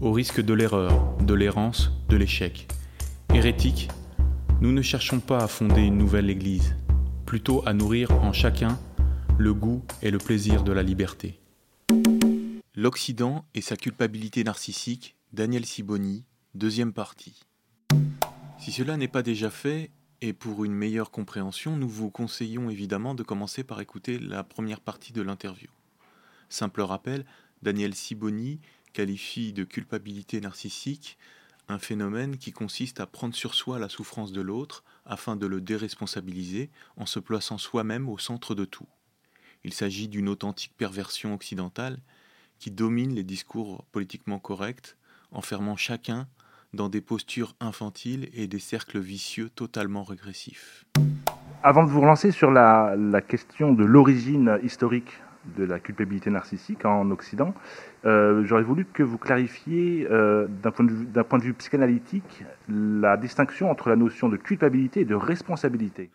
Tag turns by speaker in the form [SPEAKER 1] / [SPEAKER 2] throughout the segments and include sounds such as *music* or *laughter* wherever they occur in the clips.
[SPEAKER 1] au risque de l'erreur, de l'errance, de l'échec. Hérétiques, nous ne cherchons pas à fonder une nouvelle Église, plutôt à nourrir en chacun le goût et le plaisir de la liberté. L'Occident et sa culpabilité narcissique, Daniel Siboni, deuxième partie. Si cela n'est pas déjà fait, et pour une meilleure compréhension, nous vous conseillons évidemment de commencer par écouter la première partie de l'interview. Simple rappel, Daniel Siboni qualifie de culpabilité narcissique un phénomène qui consiste à prendre sur soi la souffrance de l'autre afin de le déresponsabiliser en se plaçant soi-même au centre de tout. Il s'agit d'une authentique perversion occidentale qui domine les discours politiquement corrects, enfermant chacun dans des postures infantiles et des cercles vicieux totalement régressifs.
[SPEAKER 2] Avant de vous relancer sur la, la question de l'origine historique de la culpabilité narcissique en Occident, euh, j'aurais voulu que vous clarifiez euh, d'un point, de vue psychanalytique la distinction entre la notion de culpabilité et de responsabilité.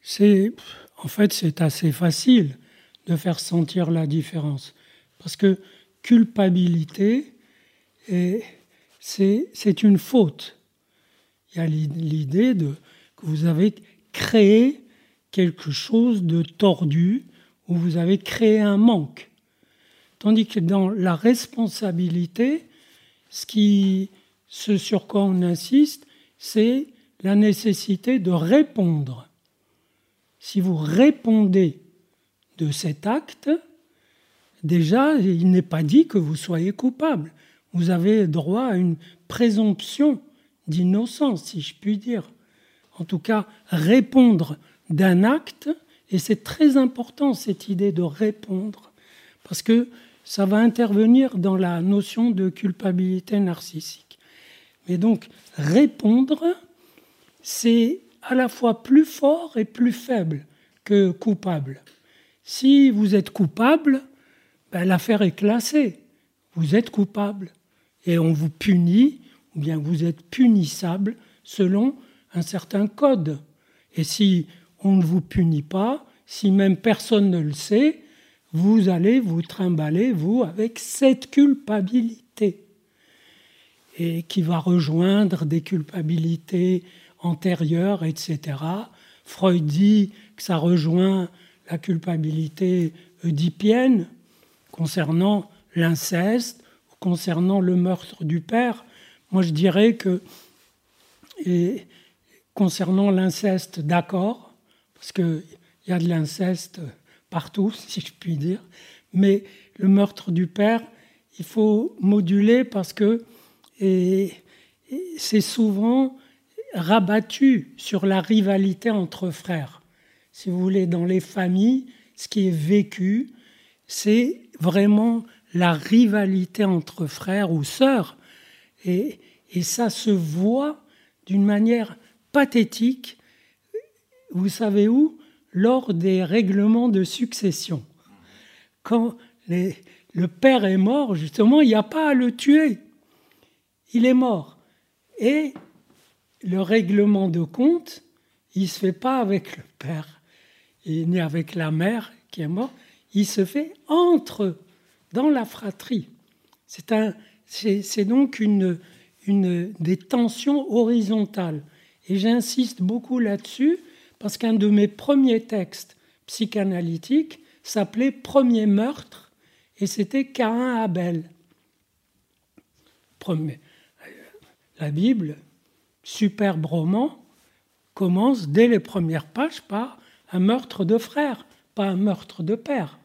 [SPEAKER 3] C'est, en fait, c'est assez facile de faire sentir la différence. Parce que culpabilité, c'est une faute. Il y a l'idée que vous avez créé quelque chose de tordu, où vous avez créé un manque. Tandis que dans la responsabilité, ce, sur quoi on insiste, c'est la nécessité de répondre. Si vous répondez de cet acte, déjà, il n'est pas dit que vous soyez coupable. Vous avez droit à une présomption d'innocence, si je puis dire. En tout cas, répondre d'un acte, et c'est très important cette idée de répondre, parce que ça va intervenir dans la notion de culpabilité narcissique. Mais donc, répondre, c'est à la fois plus fort et plus faible que coupable. Si vous êtes coupable, ben, l'affaire est classée. Vous êtes coupable. Et on vous punit, ou bien vous êtes punissable selon un certain code. Et si on ne vous punit pas, si même personne ne le sait, vous allez vous trimballer, vous, avec cette culpabilité. Et qui va rejoindre des culpabilités antérieures, etc. Freud dit que ça rejoint la culpabilité oedipienne concernant l'inceste, concernant le meurtre du père. Moi, je dirais que, concernant l'inceste, d'accord, parce qu'il y a de l'inceste partout, *laughs* si je puis dire, mais le meurtre du père, il faut moduler parce que c'est souvent rabattu sur la rivalité entre frères si vous voulez, dans les familles, ce qui est vécu, c'est vraiment la rivalité entre frères ou sœurs. Et, ça se voit d'une manière pathétique, vous savez où? Lors des règlements de succession. Quand le père est mort, justement, il n'y a pas à le tuer. Il est mort. Et le règlement de compte, il ne se fait pas avec le père né avec la mère qui est morte, il se fait entre dans la fratrie. C'est, donc une, des tensions horizontales. Et j'insiste beaucoup là-dessus parce qu'un de mes premiers textes psychanalytiques s'appelait Premier meurtre et c'était Cain Abel. La Bible, superbe roman commence dès les premières pages par un meurtre de frère, pas un meurtre de père.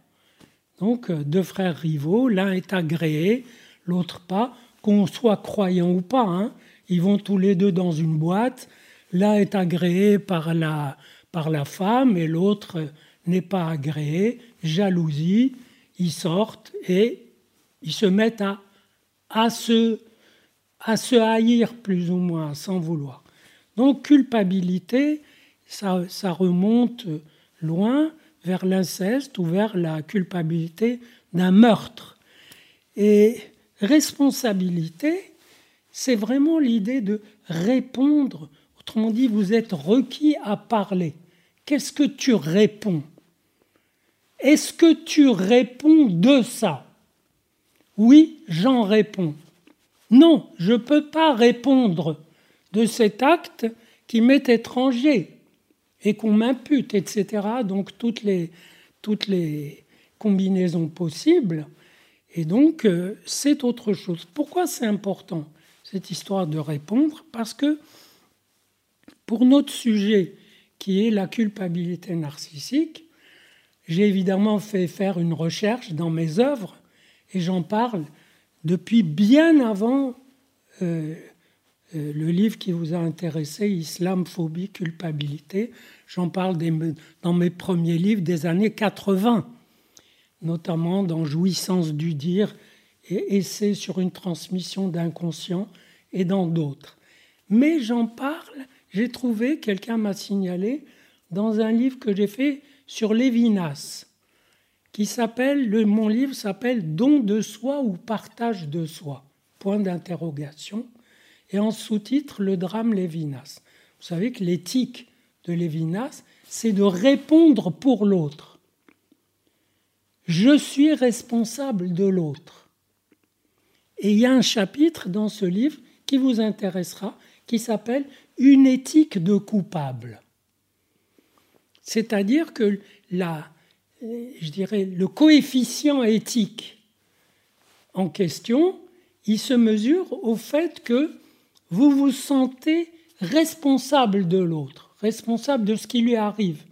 [SPEAKER 3] Donc euh, deux frères rivaux, l'un est agréé, l'autre pas, qu'on soit croyant ou pas. Hein. ils vont tous les deux dans une boîte, l'un est agréé par la, par la femme et l'autre n'est pas agréé, jalousie, ils sortent et ils se mettent à, à, se, à se haïr plus ou moins, sans vouloir. Donc culpabilité, ça, ça remonte loin vers l'inceste ou vers la culpabilité d'un meurtre. Et responsabilité, c'est vraiment l'idée de répondre. Autrement dit, vous êtes requis à parler. Qu'est-ce que tu réponds? Est-ce que tu réponds de ça? Oui, j'en réponds. Non, je ne peux pas répondre de cet acte qui m'est étranger et qu'on m'impute, etc. Donc toutes les, toutes les combinaisons possibles. Et donc euh, c'est autre chose. Pourquoi c'est important cette histoire de répondre? Parce que pour notre sujet qui est la culpabilité narcissique, j'ai évidemment fait faire une recherche dans mes œuvres et j'en parle depuis bien avant euh, euh, le livre qui vous a intéressé, Islam, phobie, culpabilité. J'en parle dans mes premiers livres des années 80, notamment dans Jouissance du dire et Essai sur une transmission d'inconscient et dans d'autres. Mais j'en parle, j'ai trouvé, quelqu'un m'a signalé, dans un livre que j'ai fait sur Lévinas, qui s'appelle, mon livre s'appelle Don de soi ou partage de soi, point d'interrogation et en sous-titre le drame Lévinas. Vous savez que l'éthique de Lévinas, c'est de répondre pour l'autre. Je suis responsable de l'autre. Et il y a un chapitre dans ce livre qui vous intéressera, qui s'appelle Une éthique de coupable. C'est-à-dire que la, je dirais, le coefficient éthique en question, il se mesure au fait que vous vous sentez responsable de l'autre, responsable de ce qui lui arrive.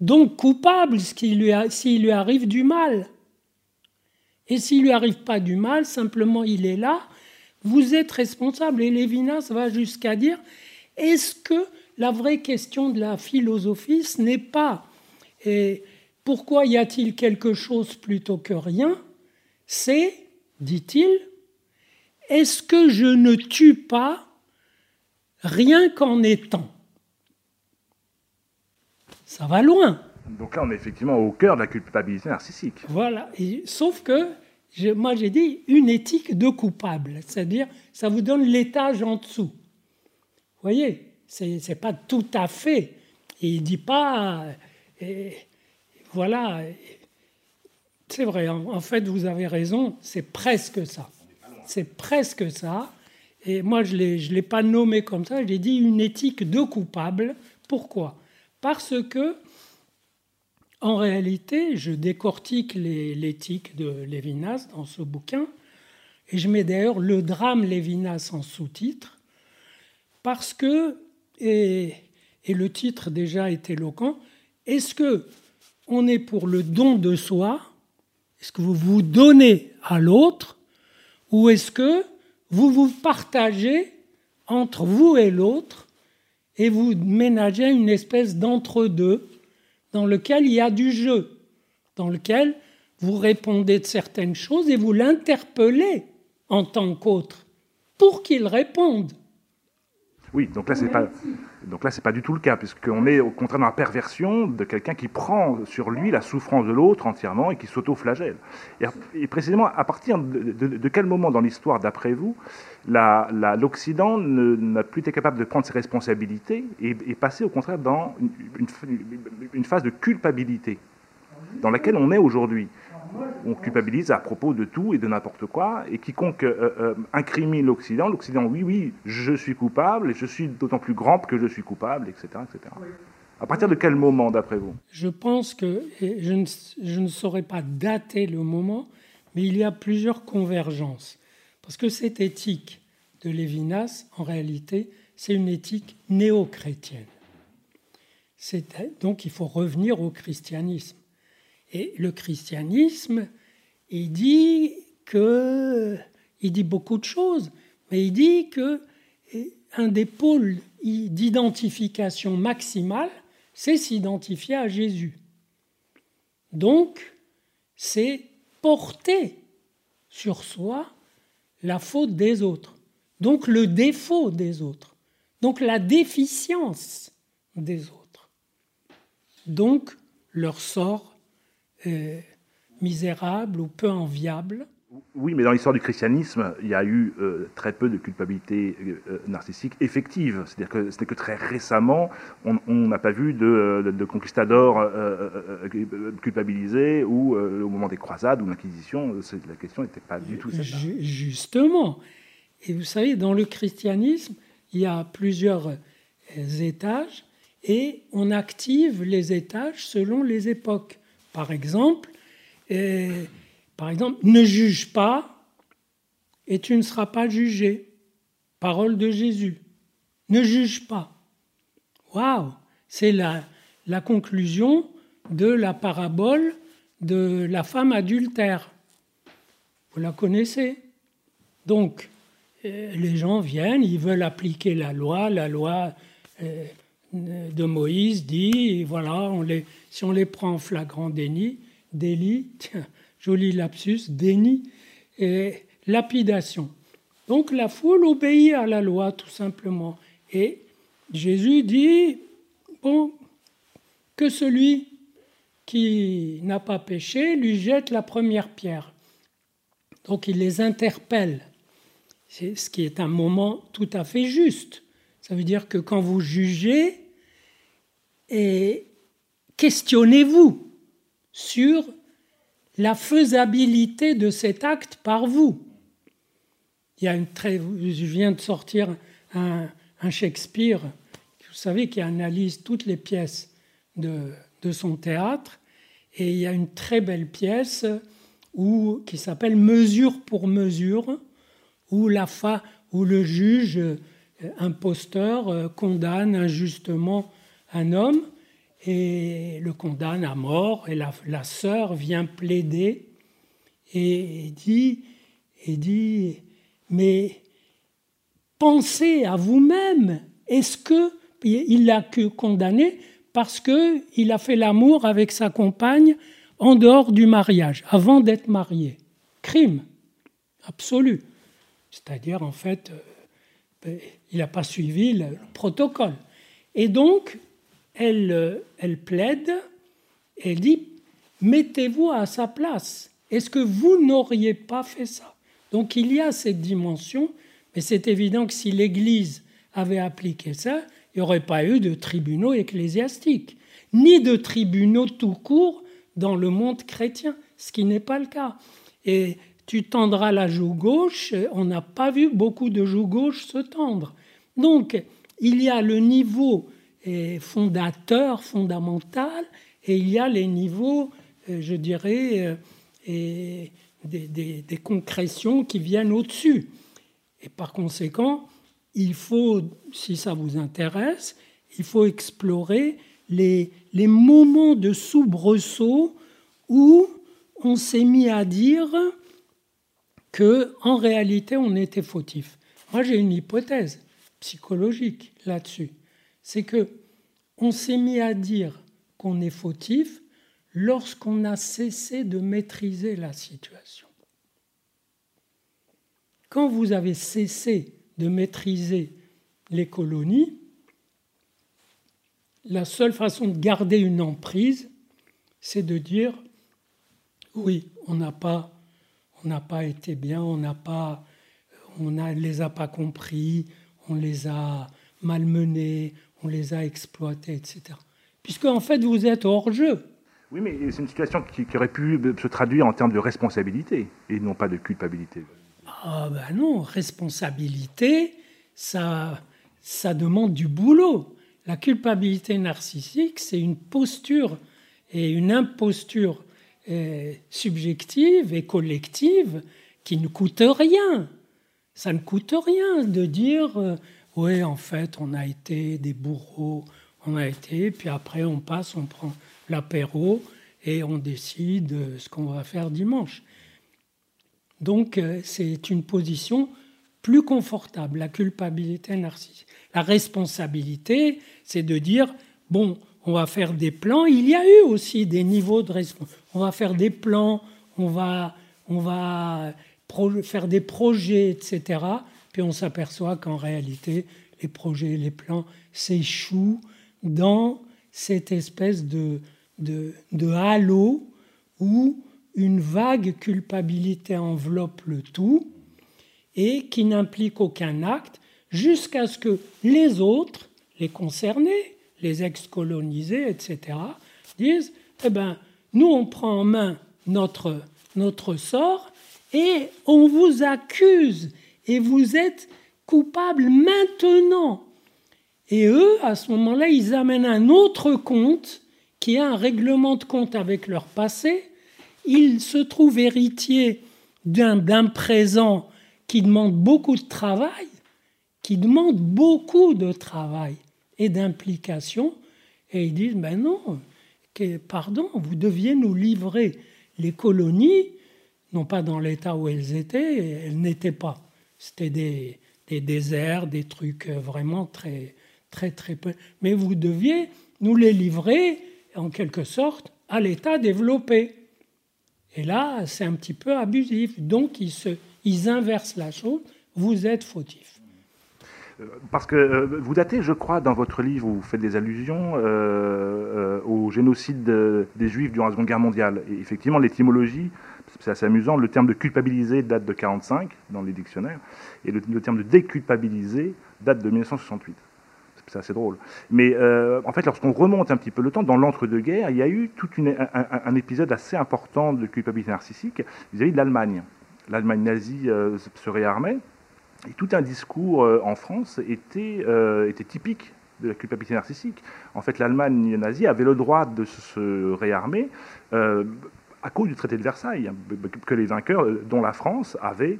[SPEAKER 3] Donc coupable s'il lui, lui, arrive du mal. Et s'il lui arrive pas du mal, simplement il est là, vous êtes responsable. Et Lévinas va jusqu'à dire, est-ce que la vraie question de la philosophie, ce n'est pas et pourquoi y a-t-il quelque chose plutôt que rien C'est, dit-il, est-ce que je ne tue pas rien qu'en étant? Ça va loin.
[SPEAKER 2] Donc là, on est effectivement au cœur de la culpabilité narcissique.
[SPEAKER 3] Voilà. sauf que, moi j'ai dit une éthique de coupable, c'est-à-dire ça vous donne l'étage en dessous. Vous voyez, c'est pas tout à fait. il ne dit pas, voilà, c'est vrai, en fait vous avez raison, c'est presque ça. C'est presque ça. Et moi, je ne l'ai pas nommé comme ça, j'ai dit une éthique de coupable. Pourquoi? Parce que, en réalité, je décortique l'éthique de Lévinas dans ce bouquin, et je mets d'ailleurs le drame Lévinas en sous-titre, parce que, et, et, le titre déjà est éloquent, est-ce que on est pour le don de soi Est-ce que vous vous donnez à l'autre ou est-ce que vous vous partagez entre vous et l'autre et vous ménagez une espèce d'entre-deux dans lequel il y a du jeu, dans lequel vous répondez de certaines choses et vous l'interpellez en tant qu'autre pour qu'il réponde.
[SPEAKER 2] Oui, donc là, c'est pas, pas du tout le cas, puisqu'on est au contraire dans la perversion de quelqu'un qui prend sur lui la souffrance de l'autre entièrement et qui s'auto-flagelle. Et, précisément, à partir de, quel moment dans l'histoire, d'après vous, l'Occident n'a plus été capable de prendre ses responsabilités et, et passer au contraire dans une phase de culpabilité dans laquelle on est aujourd'hui? On culpabilise à propos de tout et de n'importe quoi, et quiconque euh, euh, incrimine l'Occident, l'Occident, oui, oui, je suis coupable, et je suis d'autant plus grand que je suis coupable, etc. etc. À partir de quel moment, d'après vous?
[SPEAKER 3] Je pense que, je ne, je ne saurais pas dater le moment, mais il y a plusieurs convergences. Parce que cette éthique de Lévinas, en réalité, c'est une éthique néo-chrétienne. Donc il faut revenir au christianisme. Et le christianisme, il dit que, il dit beaucoup de choses, mais il dit que un des pôles d'identification maximale, c'est s'identifier à Jésus. Donc, c'est porter sur soi la faute des autres, donc le défaut des autres, donc la déficience des autres, donc leur sort euh, misérable ou peu enviable
[SPEAKER 2] oui, mais dans l'histoire du christianisme, il y a eu euh, très peu de culpabilité euh, narcissique effective. C'est-à-dire que c'était que très récemment, on n'a pas vu de, de, conquistadors euh, culpabilisés ou au moment des croisades ou l'Inquisition, la question n'était pas du tout celle-là.
[SPEAKER 3] Justement. Et vous savez, dans le christianisme, il y a plusieurs étages et on active les étages selon les époques. Par exemple, par exemple, ne juge pas et tu ne seras pas jugé. Parole de Jésus. Ne juge pas. Waouh C'est la, la conclusion de la parabole de la femme adultère. Vous la connaissez Donc, euh, les gens viennent, ils veulent appliquer la loi. La loi euh, de Moïse dit, voilà, on les, si on les prend en flagrant déni, délit, *laughs* joli lapsus, déni et lapidation. Donc la foule obéit à la loi tout simplement. Et Jésus dit, bon, que celui qui n'a pas péché lui jette la première pierre. Donc il les interpelle, ce qui est un moment tout à fait juste. Ça veut dire que quand vous jugez, et questionnez-vous sur la faisabilité de cet acte par vous. Il y a une très, je viens de sortir un, Shakespeare, vous savez, qui analyse toutes les pièces de, de, son théâtre, et il y a une très belle pièce où, qui s'appelle Mesure pour mesure, où, la où le juge imposteur euh, condamne injustement un homme, et le condamne à mort, et la, sœur vient plaider et, dit, et dit, mais pensez à vous-même, est-ce que il l'a condamné parce qu'il a fait l'amour avec sa compagne en dehors du mariage, avant d'être marié? Crime absolu. C'est-à-dire, en fait, euh, il n'a pas suivi le protocole. Et donc, elle, elle plaide, elle dit, mettez-vous à sa place. Est-ce que vous n'auriez pas fait ça? Donc il y a cette dimension, mais c'est évident que si l'Église avait appliqué ça, il n'y aurait pas eu de tribunaux ecclésiastiques, ni de tribunaux tout court dans le monde chrétien, ce qui n'est pas le cas. Et tu tendras la joue gauche, on n'a pas vu beaucoup de joues gauche se tendre. Donc, il y a le niveau fondateur, fondamental, et il y a les niveaux, euh, je dirais, euh, et des, des, concrétions qui viennent au-dessus. Et par conséquent, il faut, si ça vous intéresse, il faut explorer les, les moments de soubresaut où on s'est mis à dire que en réalité on était fautif. Moi j'ai une hypothèse psychologique là-dessus c'est que on s'est mis à dire qu'on est fautif lorsqu'on a cessé de maîtriser la situation. Quand vous avez cessé de maîtriser les colonies, la seule façon de garder une emprise, c'est de dire oui, on n'a pas, pas été bien, on n'a pas, on ne les a pas compris, on les a malmenés, on les a exploités, etc. Puisque en fait vous êtes hors jeu.
[SPEAKER 2] Oui, mais c'est une situation qui, aurait pu se traduire en termes de responsabilité et non pas de culpabilité.
[SPEAKER 3] Ah ben non, responsabilité, ça, ça demande du boulot. La culpabilité narcissique, c'est une posture et une imposture euh, subjective et collective qui ne coûte rien. Ça ne coûte rien de dire euh, oui, en fait, on a été des bourreaux, on a été, puis après on passe, on prend l'apéro et on décide ce qu'on va faire dimanche. Donc euh, c'est une position plus confortable, la culpabilité narcissique. La responsabilité, c'est de dire, bon, on va faire des plans. Il y a eu aussi des niveaux de responsabilité. On va faire des plans, on va, on va faire des projets, etc. Puis on s'aperçoit qu'en réalité, les projets, les plans s'échouent dans cette espèce de, halo où une vague culpabilité enveloppe le tout et qui n'implique aucun acte jusqu'à ce que les autres, les concernés, les ex-colonisés, etc., disent, eh ben, nous, on prend en main notre, notre sort et on vous accuse et vous êtes coupable maintenant. Et eux, à ce moment-là, ils amènent un autre compte qui est un règlement de compte avec leur passé. Ils se trouvent héritiers d'un présent qui demande beaucoup de travail, qui demande beaucoup de travail et d'implication. Et ils disent, ben non, pardon, vous deviez nous livrer les colonies, non pas dans l'état où elles étaient, elles n'étaient pas. C'était des, des, déserts, des trucs vraiment très, très, très peu. Mais vous deviez nous les livrer, en quelque sorte, à l'état développé. Et là, c'est un petit peu abusif. Donc, ils, se, ils inversent la chose. Vous êtes fautif.
[SPEAKER 2] Euh, parce que euh, vous datez, je crois, dans votre livre, vous faites des allusions euh, au génocide des Juifs durant la Seconde Guerre mondiale. Et effectivement, l'étymologie, c'est assez amusant, le terme de culpabiliser date de 45 dans les dictionnaires, et le, terme de déculpabiliser date de 1968 c'est assez drôle. Mais en fait, lorsqu'on remonte un petit peu le temps, dans l'entre-deux-guerres, il y a eu tout un, épisode assez important de culpabilité narcissique vis-à-vis de l'Allemagne. L'Allemagne nazie se réarmait, et tout un discours euh, en France était, euh, typique de la culpabilité narcissique. En fait, l'Allemagne nazie avait le droit de se réarmer euh, à cause du traité de Versailles, que les vainqueurs, dont la France, avaient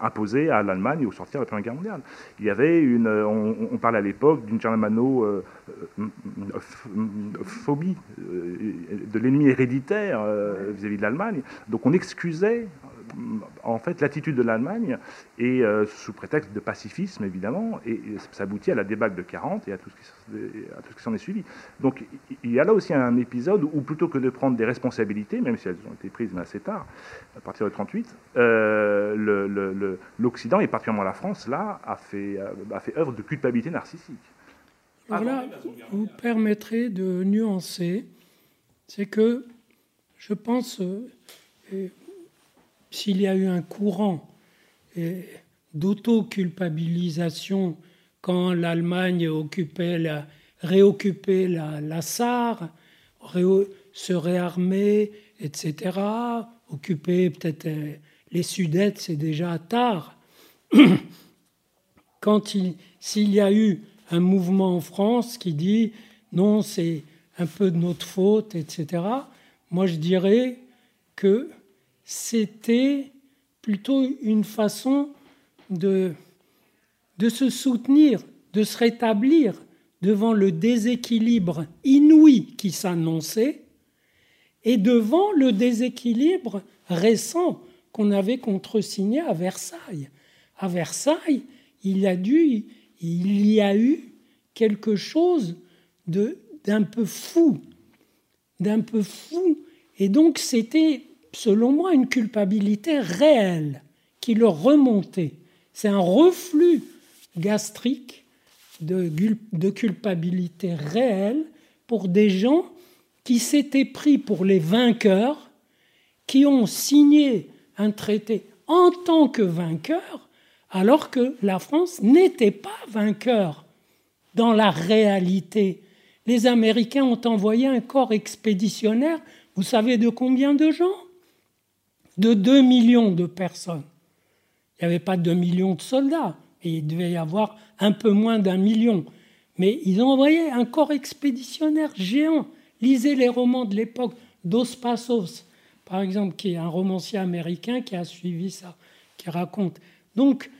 [SPEAKER 2] imposé à l'Allemagne au sortir de la Première Guerre mondiale. Il y avait une, on, parle à l'époque d'une germano-phobie de l'ennemi héréditaire vis-à-vis -vis de l'Allemagne. Donc on excusait en fait l'attitude de l'Allemagne et euh, sous prétexte de pacifisme évidemment et, ça aboutit à la débâcle de 40 et à tout ce qui, s'en est suivi. Donc il y a là aussi un épisode où plutôt que de prendre des responsabilités, même si elles ont été prises mais assez tard, à partir de 38, euh, l'Occident et particulièrement la France là a fait, a fait œuvre de culpabilité narcissique.
[SPEAKER 3] Alors là, vous permettrez de nuancer, c'est que je pense, euh, s'il y a eu un courant d'auto-culpabilisation quand l'Allemagne occupait la, réoccupait la, la Sarre, se réarmer, etc., occuper peut-être euh, les Sudètes, c'est déjà tard. *coughs* Quand s'il y a eu un mouvement en France qui dit non, c'est un peu de notre faute, etc., moi je dirais que c'était plutôt une façon de, de se soutenir, de se rétablir devant le déséquilibre inouï qui s'annonçait et devant le déséquilibre récent qu'on avait contresigné à Versailles. À Versailles, il y a, dû, il y a eu quelque chose d'un peu fou, d'un peu fou. Et donc c'était selon moi, une culpabilité réelle qui leur remontait. C'est un reflux gastrique de, culpabilité réelle pour des gens qui s'étaient pris pour les vainqueurs, qui ont signé un traité en tant que vainqueurs, alors que la France n'était pas vainqueur dans la réalité. Les Américains ont envoyé un corps expéditionnaire, vous savez de combien de gens? De 2 millions de personnes. Il n'y avait pas 2 millions de soldats, et il devait y avoir un peu moins d'un million. Mais ils ont envoyé un corps expéditionnaire géant. Lisez les romans de l'époque Dos Passos, par exemple, qui est un romancier américain qui a suivi ça, qui raconte. Donc,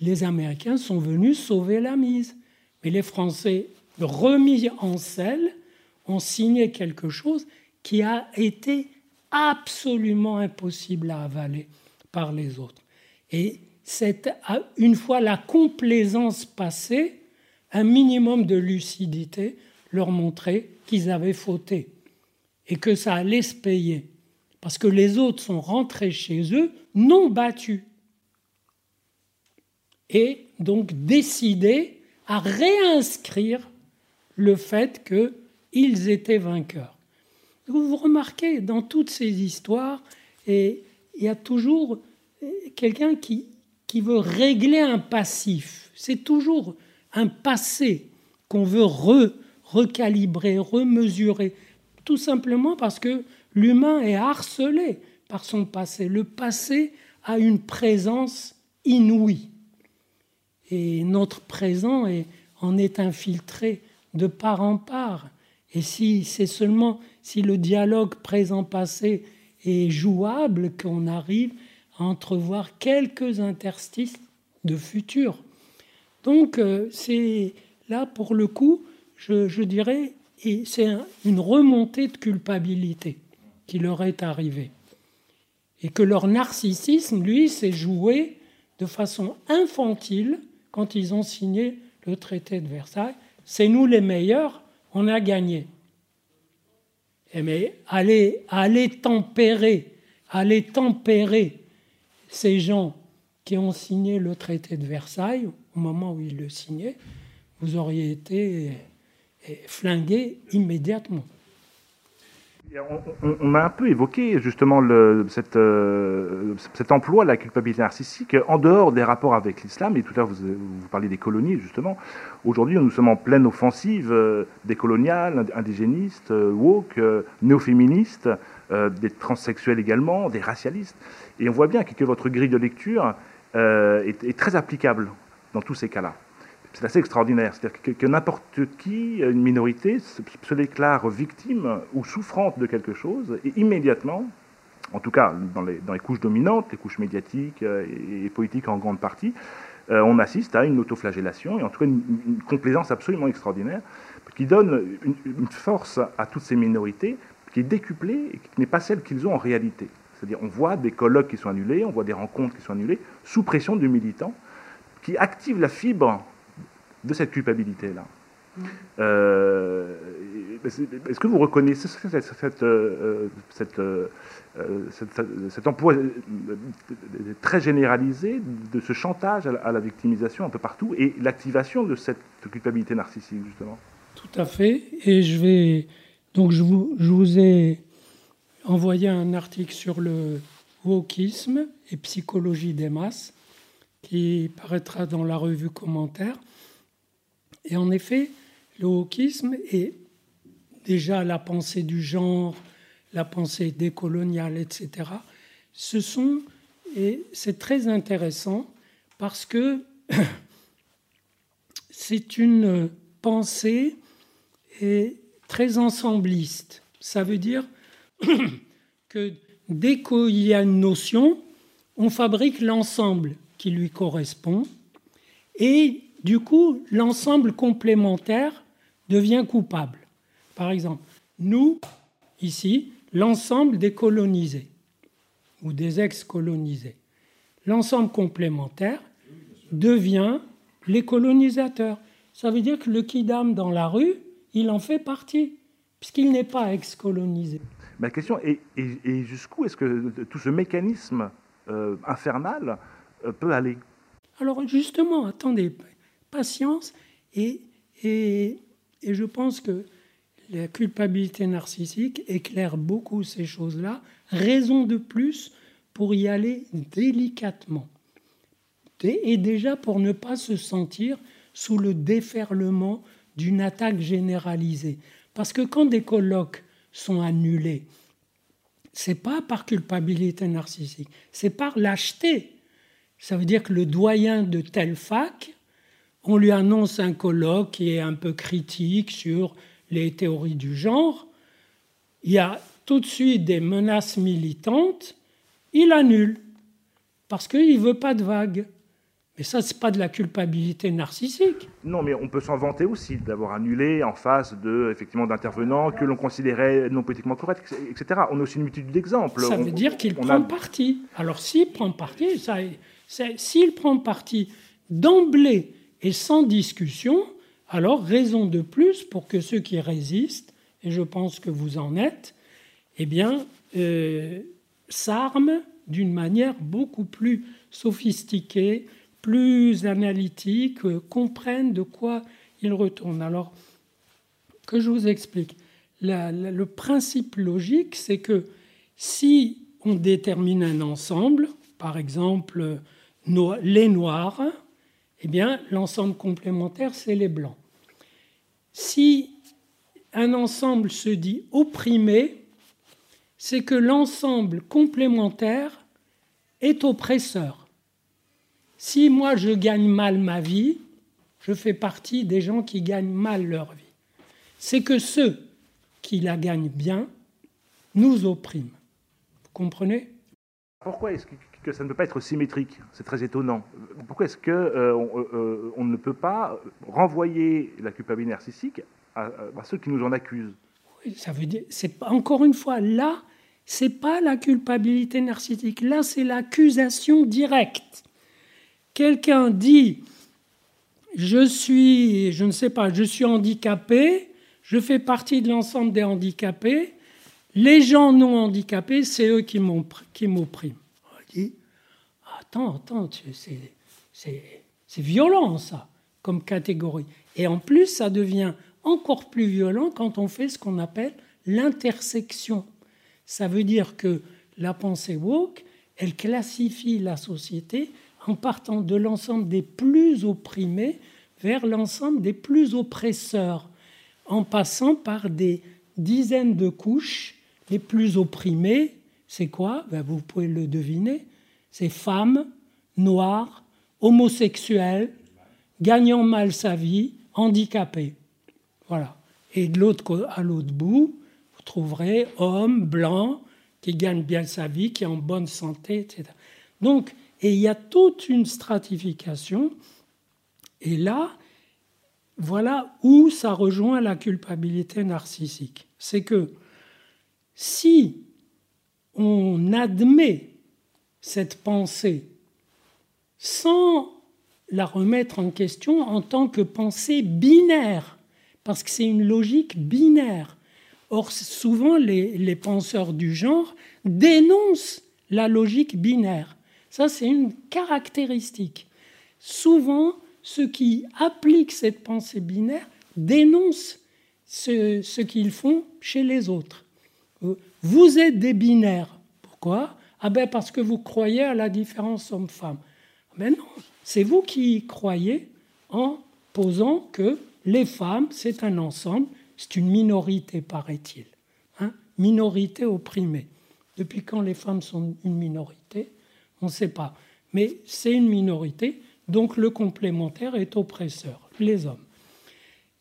[SPEAKER 3] les Américains sont venus sauver la mise. Mais les Français, remis en selle, ont signé quelque chose qui a été absolument impossible à avaler par les autres. Et une fois la complaisance passée, un minimum de lucidité leur montrait qu'ils avaient fauté et que ça allait se payer. Parce que les autres sont rentrés chez eux non battus. Et donc décidés à réinscrire le fait qu'ils étaient vainqueurs. Vous remarquez, dans toutes ces histoires, et il y a toujours quelqu'un qui, qui veut régler un passif. C'est toujours un passé qu'on veut recalibrer, remesurer, tout simplement parce que l'humain est harcelé par son passé. Le passé a une présence inouïe. Et notre présent en est infiltré de part en part. Et si c'est seulement si le dialogue présent-passé est jouable qu'on arrive à entrevoir quelques interstices de futur. Donc euh, c'est là pour le coup, je, dirais, et c'est une remontée de culpabilité qui leur est arrivée. Et que leur narcissisme, lui, s'est joué de façon infantile quand ils ont signé le traité de Versailles. C'est nous les meilleurs, on a gagné. Eh, mais allez, allez tempérer, allez tempérer ces gens qui ont signé le traité de Versailles au moment où ils le signaient, vous auriez été eh, flingués immédiatement.
[SPEAKER 2] On, a un peu évoqué justement euh, cet emploi la culpabilité narcissique en dehors des rapports avec l'islam. Et tout à l'heure, vous, vous parliez des colonies, justement. Aujourd'hui, nous sommes en pleine offensive euh, décoloniale, indigéniste, euh, woke, néo-féministe, des transsexuels également, des racialistes. Et on voit bien que, votre grille de lecture est très applicable dans tous ces cas-là c'est assez extraordinaire. C'est-à-dire que, n'importe qui, une minorité, se, déclare victime ou souffrante de quelque chose, et immédiatement, en tout cas dans les, couches dominantes, les couches médiatiques euh, et, politiques en grande partie, euh, on assiste à une autoflagellation et en tout cas une, complaisance absolument extraordinaire qui donne une, force à toutes ces minorités qui est décuplée et qui n'est pas celle qu'ils ont en réalité. C'est-à-dire on voit des colloques qui sont annulés, on voit des rencontres qui sont annulées sous pression de militants qui activent la fibre de cette culpabilité-là. Mm. Euh, est-ce que vous reconnaissez cette, euh, euh, cet emploi très généralisé de ce chantage à la, victimisation un peu partout et l'activation de cette culpabilité narcissique, justement?
[SPEAKER 3] Tout à fait. Et je vais. Donc, je vous, je vous ai envoyé un article sur le wokisme et psychologie des masses qui paraîtra dans la revue Commentaire. Et en effet, le wokisme est déjà la pensée du genre, la pensée décoloniale, etc. Ce sont, et c'est très intéressant parce que *coughs* c'est une pensée très ensembliste. Ça veut dire *coughs* que dès qu'il y a une notion, on fabrique l'ensemble qui lui correspond et du coup, l'ensemble complémentaire devient coupable. Par exemple, nous, ici, l'ensemble des colonisés ou des ex-colonisés. L'ensemble complémentaire devient les colonisateurs. Ça veut dire que le kidam dans la rue, il en fait partie, puisqu'il n'est pas ex-colonisé.
[SPEAKER 2] Ma question est, jusqu'où est-ce que tout ce mécanisme euh, infernal euh, peut aller?
[SPEAKER 3] Alors justement, attendez, patience et, et, je pense que la culpabilité narcissique éclaire beaucoup ces choses-là. Raison de plus pour y aller délicatement. Et déjà pour ne pas se sentir sous le déferlement d'une attaque généralisée. Parce que quand des colloques sont annulés, c'est pas par culpabilité narcissique, c'est par lâcheté. Ça veut dire que le doyen de telle fac on lui annonce un colloque qui est un peu critique sur les théories du genre. Il y a tout de suite des menaces militantes. Il annule parce qu'il ne veut pas de vagues. Mais ça, c'est pas de la culpabilité narcissique.
[SPEAKER 2] Non, mais on peut s'en vanter aussi d'avoir annulé en face de effectivement d'intervenants que l'on considérait non politiquement corrects, etc. On a aussi une multitude d'exemples.
[SPEAKER 3] Ça veut dire qu'il prend parti. Alors s'il prend parti, ça, s'il prend parti d'emblée et sans discussion, alors raison de plus pour que ceux qui résistent, et je pense que vous en êtes, eh bien, euh, s'arment d'une manière beaucoup plus sophistiquée, plus analytiques, euh, comprennent de quoi ils retournent. Alors, que je vous explique. le principe logique, c'est que si on détermine un ensemble, par exemple les noirs, eh bien l'ensemble complémentaire, c'est les blancs. Si un ensemble se dit opprimé, c'est que l'ensemble complémentaire est oppresseur. Si moi je gagne mal ma vie, je fais partie des gens qui gagnent mal leur vie. C'est que ceux qui la gagnent bien nous oppriment. Vous comprenez?
[SPEAKER 2] Pourquoi est-ce ça ne peut pas être symétrique C'est très étonnant. Pourquoi est-ce qu'on euh, euh, on ne peut pas renvoyer la culpabilité narcissique à, ceux qui nous en accusent?
[SPEAKER 3] Ça veut dire, c'est encore une fois là, c'est pas la culpabilité narcissique. Là, c'est l'accusation directe quelqu'un dit je suis, je ne sais pas, je suis handicapé, je fais partie de l'ensemble des handicapés, les gens non handicapés, c'est eux qui m'oppriment. Attends, attends, c'est violent ça comme catégorie. Et en plus, ça devient encore plus violent quand on fait ce qu'on appelle l'intersection. Ça veut dire que la pensée woke, elle classifie la société en partant de l'ensemble des plus opprimés vers l'ensemble des plus oppresseurs, en passant par des dizaines de couches. Les plus opprimés, c'est quoi? Ben, Vous pouvez le deviner. C'est femmes, noires, homosexuels, gagnant mal sa vie, handicapés. Voilà. Et à l'autre bout, vous trouverez hommes blancs qui gagnent bien sa vie, qui est en bonne santé, etc. Donc, et il y a toute une stratification. Et là, voilà où ça rejoint la culpabilité narcissique. C'est que si on admet cette pensée sans la remettre en question en tant que pensée binaire, parce que c'est une logique binaire. Or, souvent, les, penseurs du genre dénoncent la logique binaire. Ça, c'est une caractéristique. Souvent, ceux qui appliquent cette pensée binaire dénoncent ce, qu'ils font chez les autres. Vous êtes des binaires. Pourquoi? Ah ben parce que vous croyez à la différence homme-femme. Mais non, c'est vous qui croyez en posant que les femmes, c'est un ensemble, c'est une minorité, paraît-il. Hein minorité opprimée. Depuis quand les femmes sont une minorité? On ne sait pas. Mais c'est une minorité, donc le complémentaire est oppresseur, les hommes.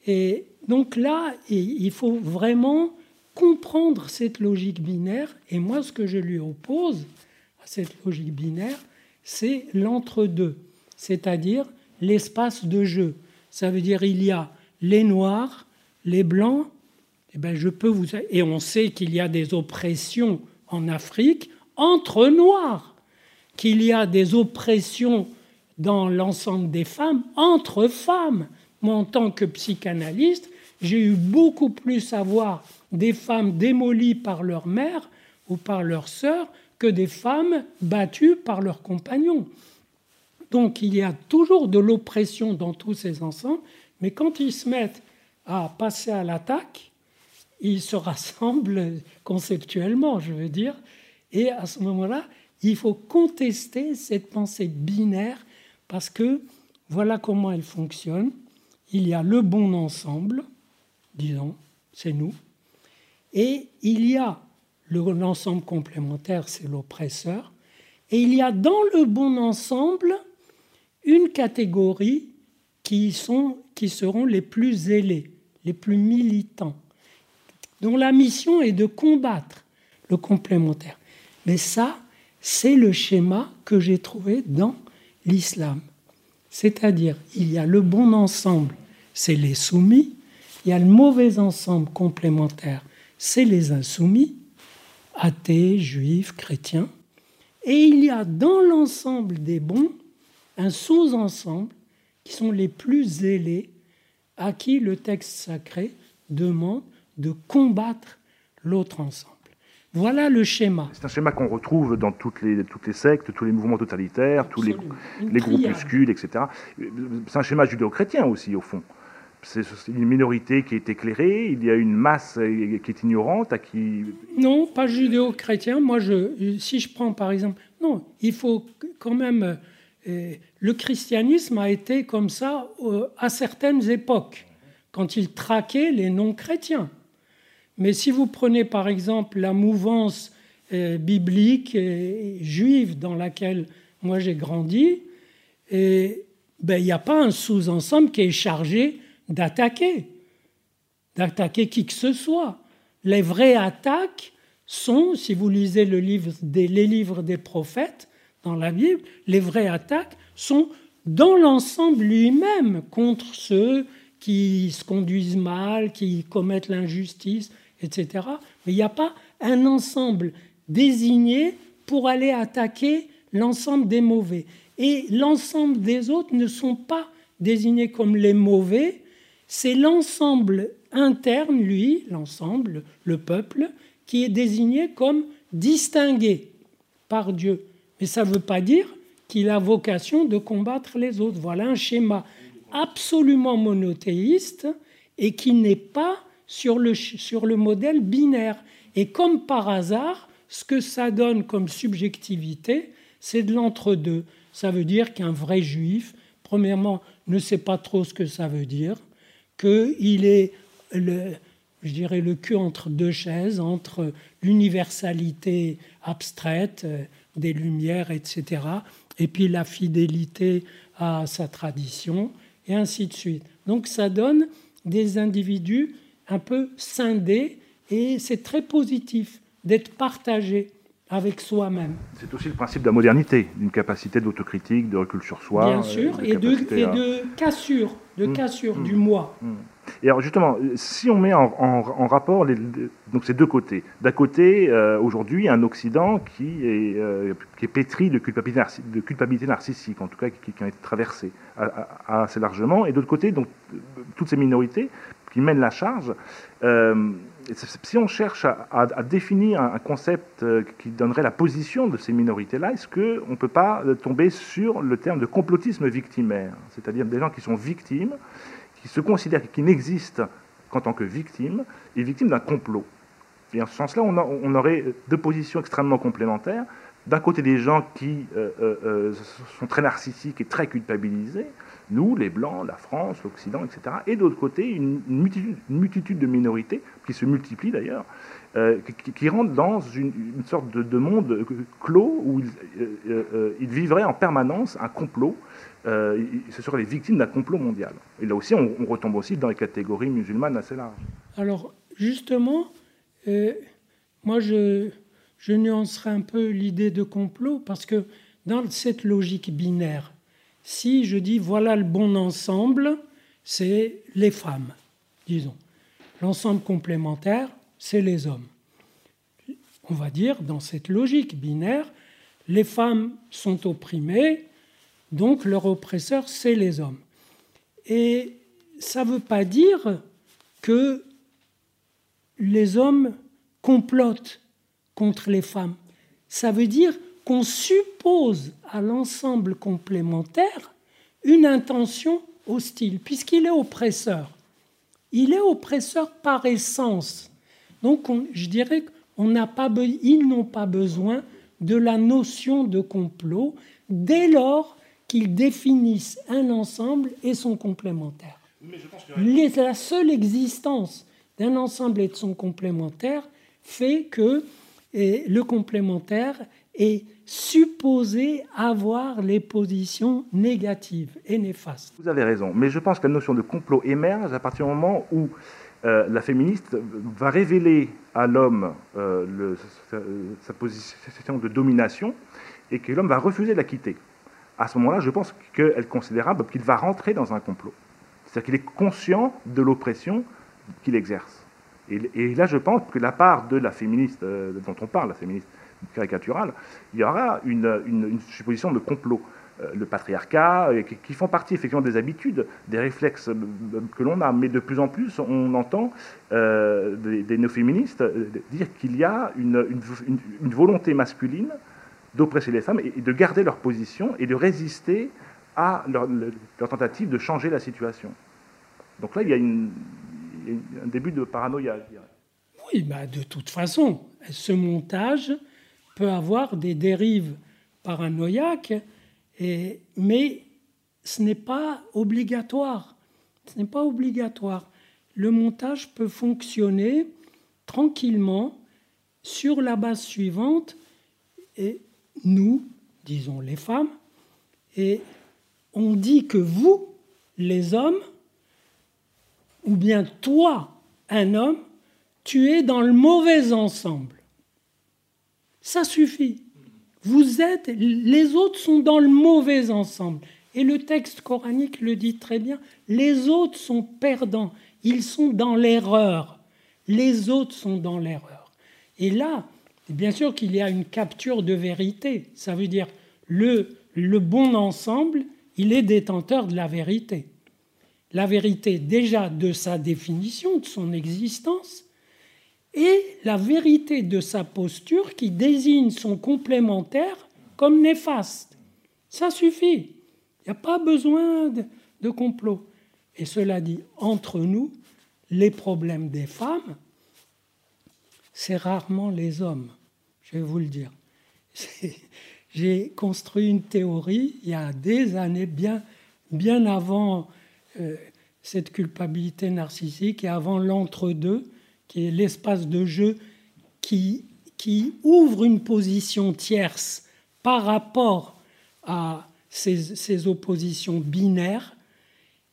[SPEAKER 3] Et donc là, il faut vraiment comprendre cette logique binaire. Et moi, ce que je lui oppose à cette logique binaire, c'est l'entre-deux, c'est-à-dire l'espace de jeu. Ça veut dire il y a les noirs, les blancs, et, eh ben je peux vous... et on sait qu'il y a des oppressions en Afrique entre noirs qu'il y a des oppressions dans l'ensemble des femmes, entre femmes. Moi, en tant que psychanalyste, j'ai eu beaucoup plus à voir des femmes démolies par leur mère ou par leur sœur que des femmes battues par leurs compagnons. Donc il y a toujours de l'oppression dans tous ces ensembles, mais quand ils se mettent à passer à l'attaque, ils se *laughs* rassemblent conceptuellement, je veux dire, et à ce moment-là, il faut contester cette pensée binaire parce que voilà comment elle fonctionne. Il y a le bon ensemble, disons, c'est nous, et il y a l'ensemble complémentaire, c'est l'oppresseur, et il y a dans le bon ensemble une catégorie qui, sont, qui seront les plus zélés, les plus militants, dont la mission est de combattre le complémentaire. Mais ça, c'est le schéma que j'ai trouvé dans l'islam. C'est-à-dire, il y a le bon ensemble, c'est les soumis, il y a le mauvais ensemble complémentaire, c'est les insoumis, athées, juifs, chrétiens, et il y a dans l'ensemble des bons un sous-ensemble qui sont les plus zélés, à qui le texte sacré demande de combattre l'autre ensemble. Voilà le schéma.
[SPEAKER 2] C'est un schéma qu'on retrouve dans toutes les, toutes les sectes, tous les mouvements totalitaires, tous les, les groupuscules, etc. C'est un schéma judéo-chrétien aussi, au fond. C'est une minorité qui est éclairée, il y a une masse qui est ignorante, à qui...
[SPEAKER 3] Non, pas judéo-chrétien. Moi, je, si je prends par exemple... Non, il faut quand même... Euh, le christianisme a été comme ça euh, à certaines époques, quand il traquait les non-chrétiens. Mais si vous prenez par exemple la mouvance euh, biblique et juive dans laquelle moi j'ai grandi, ben, il n'y a pas un sous-ensemble qui est chargé d'attaquer, d'attaquer qui que ce soit. Les vraies attaques sont, si vous lisez les livres des prophètes dans la Bible, les vraies attaques sont dans l'ensemble lui-même contre ceux qui se conduisent mal, qui commettent l'injustice, etc. Mais il n'y a pas un ensemble désigné pour aller attaquer l'ensemble des mauvais. Et l'ensemble des autres ne sont pas désignés comme les mauvais, c'est l'ensemble interne, lui, l'ensemble, le peuple, qui est désigné comme distingué par Dieu. Mais ça ne veut pas dire qu'il a vocation de combattre les autres. Voilà un schéma absolument monothéiste et qui n'est pas sur le, sur le modèle binaire. Et comme par hasard, ce que ça donne comme subjectivité, c'est de l'entre-deux. Ça veut dire qu'un vrai juif, premièrement, ne sait pas trop ce que ça veut dire, qu'il est, le, je dirais, le cul entre deux chaises, entre l'universalité abstraite euh, des Lumières, etc., et puis la fidélité à sa tradition, et ainsi de suite. Donc ça donne des individus un peu scindés, et c'est très positif d'être partagé avec soi-même.
[SPEAKER 2] C'est aussi le principe de la modernité, d'une capacité d'autocritique, de recul sur soi.
[SPEAKER 3] Bien sûr, et de, et de cassure, de mmh. cassure mmh. du moi. Mmh.
[SPEAKER 2] Et alors justement, si on met en, rapport les, donc ces deux côtés, d'un côté, euh, aujourd'hui, un Occident qui est, euh, qui est pétri de culpabilité, de culpabilité, narcissique, en tout cas qui, qui a été traversé assez largement, et d'autre côté, donc, toutes ces minorités qui mènent la charge. Euh, si on cherche à, définir un, concept euh, qui donnerait la position de ces minorités-là, est-ce qu'on ne peut pas euh, tomber sur le terme de complotisme victimaire? C'est-à-dire des gens qui sont victimes, qui se considèrent, qui n'existent qu'en tant que victimes, et victimes d'un complot. Et en ce sens-là, on, aurait deux positions extrêmement complémentaires. D'un côté, des gens qui euh, sont très narcissiques et très culpabilisés, nous, les Blancs, la France, l'Occident, etc. Et d'autre côté, une, multitude, de minorités, qui se multiplient d'ailleurs, euh, qui, rentrent dans une, sorte de, monde clos où ils, euh, euh, vivraient en permanence un complot. ce seraient les victimes d'un complot mondial. Et là aussi, on, retombe aussi dans les catégories musulmanes assez larges.
[SPEAKER 3] Alors, justement, moi, je, je nuancerai un peu l'idée de complot, parce que dans cette logique binaire, si je dis voilà le bon ensemble, c'est les femmes, disons. L'ensemble complémentaire, c'est les hommes. On va dire, dans cette logique binaire, les femmes sont opprimées, donc leur oppresseur, c'est les hommes. Et ça ne veut pas dire que les hommes complotent contre les femmes. Ça veut dire qu'on suppose à l'ensemble complémentaire une intention hostile, puisqu'il est oppresseur. Il est oppresseur par essence. Donc je dirais qu'ils n'ont pas besoin de la notion de complot dès lors qu'ils définissent un ensemble et son complémentaire. La seule existence d'un ensemble et de son complémentaire fait que le complémentaire est supposé avoir les positions négatives et néfastes.
[SPEAKER 2] Vous avez raison, mais je pense que la notion de complot émerge à partir du moment où euh, la féministe va révéler à l'homme euh, sa, position de domination et que l'homme va refuser de la quitter. à ce moment-là, je pense qu'elle est considérable qu'il va rentrer dans un complot. C'est-à-dire qu'il est conscient de l'oppression qu'il exerce. Et, là, je pense que la part de la féministe euh, dont on parle, la féministe caricaturale, il y aura une, une supposition de complot. Euh, le patriarcat, euh, qui font partie effectivement des habitudes, des réflexes que l'on a. Mais de plus en plus, on entend des, des néo-féministes dire qu'il y a une, volonté masculine d'oppresser les femmes et, de garder leur position et de résister à leur, tentative de changer la situation. Donc là, il y a, un début de paranoïa.
[SPEAKER 3] Oui, bah de toute façon, ce montage peut avoir des dérives paranoïaques mais ce n'est pas obligatoire. Ce n'est pas obligatoire. Le montage peut fonctionner tranquillement sur la base suivante. Et nous, disons les femmes, et on dit que vous, les hommes, ou bien toi, un homme, tu es dans le mauvais ensemble. Ça suffit. Vous êtes, les autres sont dans le mauvais ensemble. Et le texte coranique le dit très bien, les autres sont perdants, ils sont dans l'erreur. Les autres sont dans l'erreur. Et là, bien sûr qu'il y a une capture de vérité. Ça veut dire le, le bon ensemble, il est détenteur de la vérité. La vérité déjà de sa définition, de son existence, et la vérité de sa posture qui désigne son complémentaire comme néfaste. Ça suffit. Il n'y a pas besoin de, complot. Et cela dit, entre nous, les problèmes des femmes, c'est rarement les hommes, je vais vous le dire. J'ai construit une théorie il y a des années, bien, bien avant euh, cette culpabilité narcissique et avant l'entre-deux, qui est l'espace de jeu qui, qui ouvre une position tierce par rapport à ces, oppositions binaires.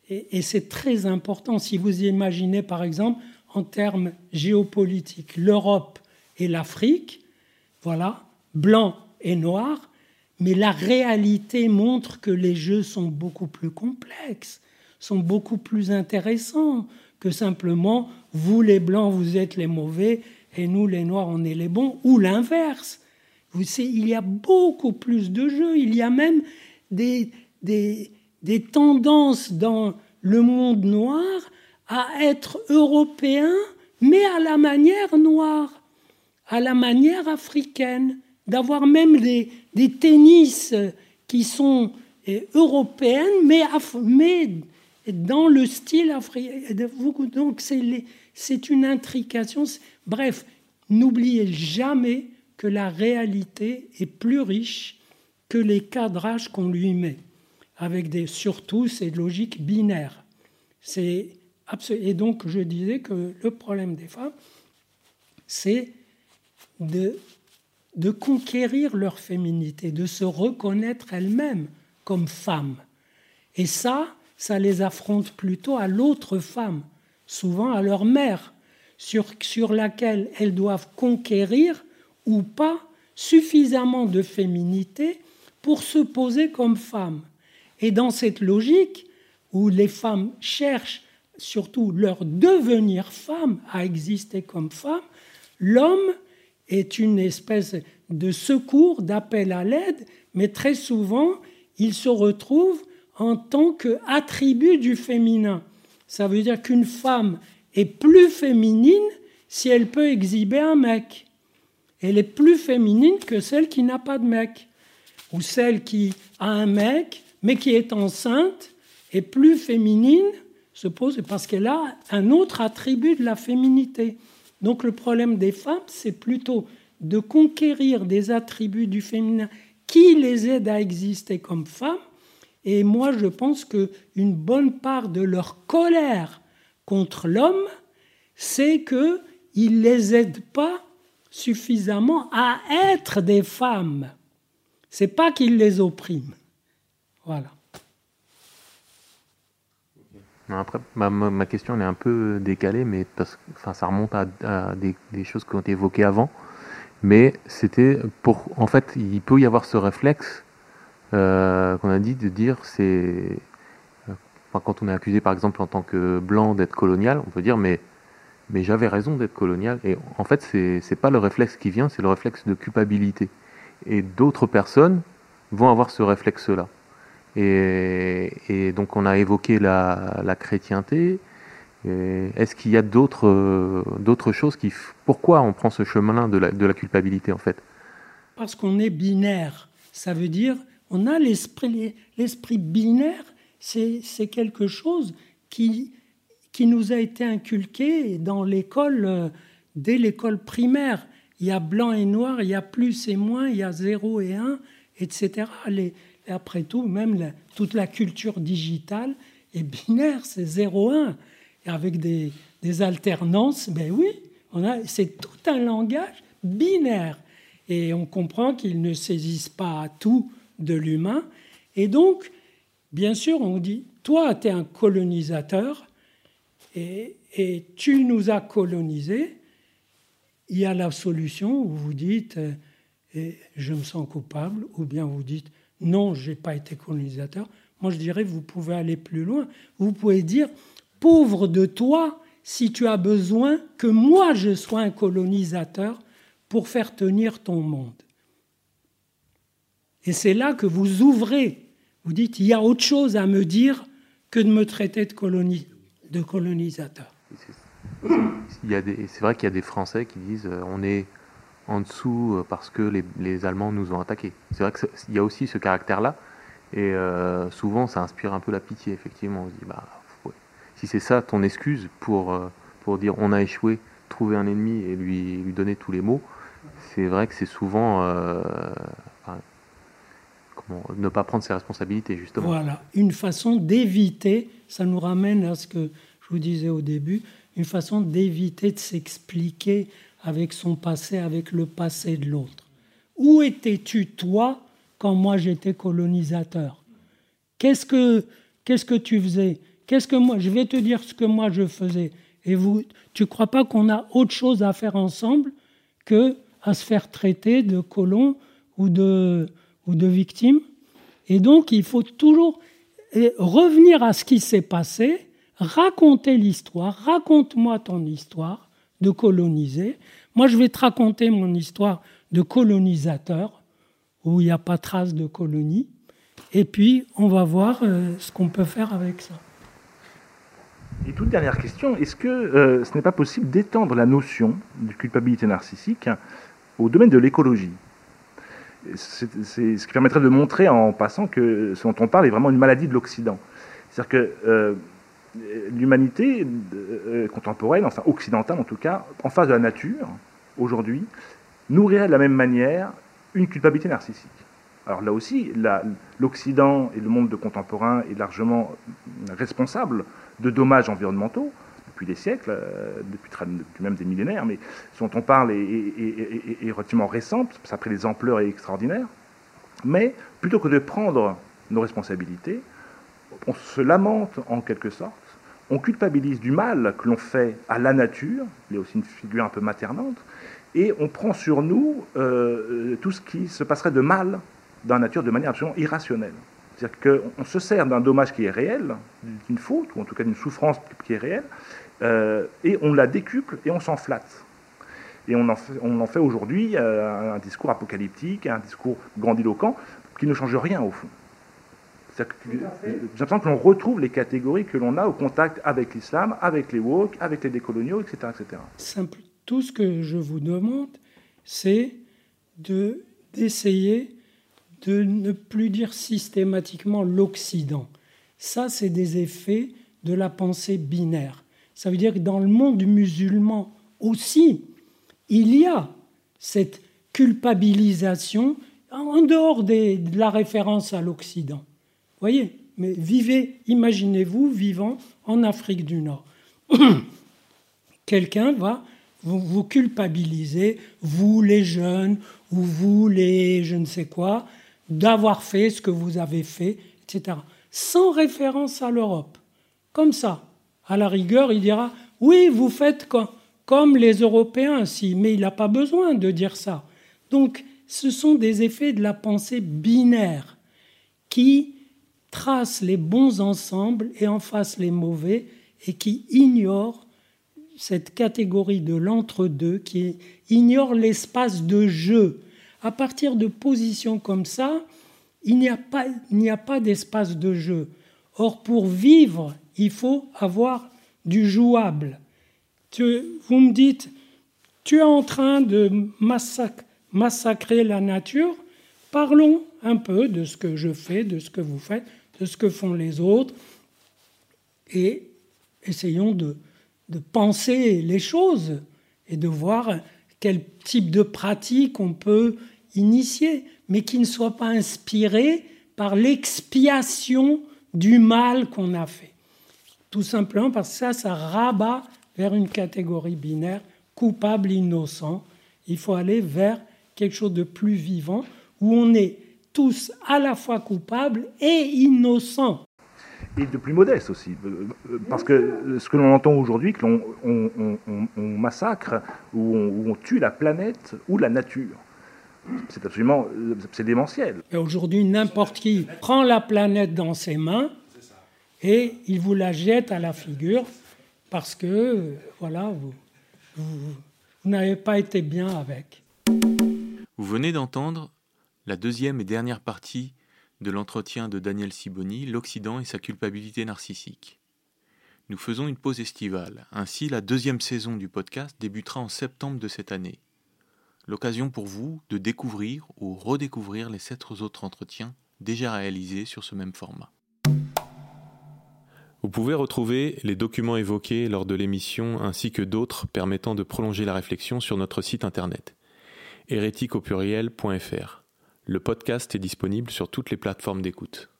[SPEAKER 3] Et, c'est très important. Si vous imaginez, par exemple, en termes géopolitiques, l'Europe et l'Afrique, voilà, blanc et noir, mais la réalité montre que les jeux sont beaucoup plus complexes, sont beaucoup plus intéressants que simplement vous les blancs, vous êtes les mauvais, et nous les noirs, on est les bons, ou l'inverse. Vous savez, il y a beaucoup plus de jeux, il y a même des, des, des tendances dans le monde noir à être européen, mais à la manière noire, à la manière africaine, d'avoir même des, des, tennis qui sont eh, européennes, mais, mais dans le style africain. Donc c'est une intrication. Bref, n'oubliez jamais que la réalité est plus riche que les cadrages qu'on lui met, avec des, surtout ces logiques binaires. Et donc je disais que le problème des femmes, c'est de conquérir leur féminité, de se reconnaître elles-mêmes comme femmes. Et ça, ça les affronte plutôt à l'autre femme, souvent à leur mère, sur, sur laquelle elles doivent conquérir ou pas suffisamment de féminité pour se poser comme femme. Et dans cette logique où les femmes cherchent surtout leur devenir femme à exister comme femme, l'homme est une espèce de secours, d'appel à l'aide, mais très souvent, il se retrouve en tant qu'attribut du féminin. Ça veut dire qu'une femme est plus féminine si elle peut exhiber un mec. Elle est plus féminine que celle qui n'a pas de mec. Ou celle qui a un mec, mais qui est enceinte, est plus féminine, se pose parce qu'elle a un autre attribut de la féminité. Donc le problème des femmes, c'est plutôt de conquérir des attributs du féminin qui les aident à exister comme femmes et moi, je pense qu'une bonne part de leur colère contre l'homme, c'est qu'il ne les aide pas suffisamment à être des femmes. C'est pas qu'il les opprime. Voilà.
[SPEAKER 1] Après, ma, question est un peu décalée, mais parce, enfin, ça remonte à, des, des, choses qui ont été évoquées avant. Mais c'était pour. En fait, il peut y avoir ce réflexe euh, qu'on a dit de dire c'est quand on est accusé par exemple en tant que blanc d'être colonial, on peut dire mais mais j'avais raison d'être colonial. Et en fait, c'est n'est pas le réflexe qui vient, c'est le réflexe de culpabilité. Et d'autres personnes vont avoir ce réflexe-là. Et, donc, on a évoqué la, chrétienté. Est-ce qu'il y a d'autres choses qui. Pourquoi on prend ce chemin de la, de la culpabilité, en fait?
[SPEAKER 3] Parce qu'on est binaire. Ça veut dire, on a l'esprit binaire c'est quelque chose qui, qui nous a été inculqué dans l'école, euh, dès l'école primaire. Il y a blanc et noir, il y a plus et moins, il y a zéro et un, etc. Les, après tout, même toute la culture digitale est binaire, c'est 0-1. Et avec des, des, alternances, ben oui, c'est tout un langage binaire. Et on comprend qu'ils ne saisissent pas tout de l'humain. Et donc, Bien sûr, on dit, toi, tu es un colonisateur et, tu nous as colonisés. Il y a la solution où vous dites, euh, et je me sens coupable, ou bien vous dites, non, je n'ai pas été colonisateur. Moi, je dirais, vous pouvez aller plus loin. Vous pouvez dire, pauvre de toi, si tu as besoin que moi, je sois un colonisateur pour faire tenir ton monde. Et c'est là que vous ouvrez vous dites, il y a autre chose à me dire que de me traiter de, de colonisateur.
[SPEAKER 1] C'est vrai qu'il y a des Français qui disent euh, on est en dessous euh, parce que les, Allemands nous ont attaqués. C'est vrai qu'il y a aussi ce caractère-là. Et euh, souvent, ça inspire un peu la pitié, effectivement. On se dit, bah, si c'est ça ton excuse pour, pour dire on a échoué, trouver un ennemi et lui, lui donner tous les mots, c'est vrai que c'est souvent ne pas prendre ses responsabilités, justement.
[SPEAKER 3] Voilà, une façon d'éviter, ça nous ramène à ce que je vous disais au début, une façon d'éviter de s'expliquer avec son passé, avec le passé de l'autre. Où étais-tu, toi, quand moi j'étais colonisateur? Qu'est-ce que qu'est-ce que tu faisais? Qu'est-ce que moi Je vais te dire ce que moi je faisais. Et vous, tu crois pas qu'on a autre chose à faire ensemble que à se faire traiter de colon ou de ou de victimes. Et donc, il faut toujours revenir à ce qui s'est passé, raconter l'histoire, raconte-moi ton histoire de coloniser. Moi, je vais te raconter mon histoire de colonisateur, où il n'y a pas trace de colonie. Et puis, on va voir euh, ce qu'on peut faire avec ça.
[SPEAKER 2] Et toute dernière question, est-ce que euh, ce n'est pas possible d'étendre la notion de culpabilité narcissique au domaine de l'écologie? C'est ce qui permettrait de montrer en passant que ce dont on parle est vraiment une maladie de l'Occident. C'est-à-dire que euh, l'humanité euh, contemporaine, enfin occidentale en tout cas, en face de la nature, aujourd'hui, nourrirait de la même manière une culpabilité narcissique. Alors là aussi, l'Occident et le monde contemporain est largement responsable de dommages environnementaux, depuis des siècles, euh, depuis, même des millénaires, mais dont on parle est, relativement récente, ça a pris des ampleurs extraordinaires. Mais plutôt que de prendre nos responsabilités, on se lamente en quelque sorte, on culpabilise du mal que l'on fait à la nature, il y a aussi une figure un peu maternante, et on prend sur nous euh, tout ce qui se passerait de mal dans la nature de manière absolument irrationnelle. C'est-à-dire qu'on se sert d'un dommage qui est réel, d'une faute, ou en tout cas d'une souffrance qui est réelle, euh, et on la décuple et on s'en flatte. Et on en fait, on en fait aujourd'hui euh, un discours apocalyptique, un discours grandiloquent, qui ne change rien au fond. J'ai l'impression que l'on retrouve les catégories que l'on a au contact avec l'islam, avec les woke, avec les décoloniaux, etc. etc.
[SPEAKER 3] Simple. Tout ce que je vous demande, c'est de, d'essayer de ne plus dire systématiquement l'Occident. Ça, c'est des effets de la pensée binaire. Ça veut dire que dans le monde musulman aussi, il y a cette culpabilisation en dehors de la référence à l'Occident. Voyez, mais vivez, imaginez-vous vivant en Afrique du Nord. *clears throat* Quelqu'un va vous, vous culpabiliser, vous les jeunes, ou vous les je ne sais quoi, d'avoir fait ce que vous avez fait, etc. Sans référence à l'Europe. Comme ça. À la rigueur, il dira Oui, vous faites comme les Européens, si, mais il n'a pas besoin de dire ça. Donc, ce sont des effets de la pensée binaire. qui trace les bons ensembles et en face les mauvais et qui ignore cette catégorie de l'entre-deux, qui ignore l'espace de jeu. À partir de positions comme ça, il n'y a pas d'espace de jeu. Or, pour vivre, il faut avoir du jouable. vous me dites, tu es en train de massacrer la nature, parlons un peu de ce que je fais, de ce que vous faites, de ce que font les autres, et essayons de, de penser les choses et de voir quel type de pratique on peut initier, mais qui ne soit pas inspiré par l'expiation du mal qu'on a fait. Tout simplement parce que ça, ça rabat vers une catégorie binaire, coupable, innocent. Il faut aller vers quelque chose de plus vivant, où on est tous à la fois coupables et innocents.
[SPEAKER 2] Et de plus modeste aussi. Euh, euh, parce que ce que l'on entend aujourd'hui, que l'on on, massacre ou on, tue la planète ou la nature. C'est absolument c'est démentiel.
[SPEAKER 3] Aujourd'hui, n'importe qui prend la planète dans ses mains et il vous la jette à la figure parce que voilà, vous n'avez pas été bien avec.
[SPEAKER 1] Vous venez d'entendre la deuxième et dernière partie de l'entretien de Daniel Siboni, L'Occident et sa culpabilité narcissique. Nous faisons une pause estivale, ainsi la deuxième saison du podcast débutera en septembre de cette année. L'occasion pour vous de découvrir ou redécouvrir les sept autres entretiens déjà réalisés sur ce même format. Vous pouvez retrouver les documents évoqués lors de l'émission ainsi que d'autres permettant de prolonger la réflexion sur notre site internet hérétique Le podcast est disponible sur toutes les plateformes d'écoute.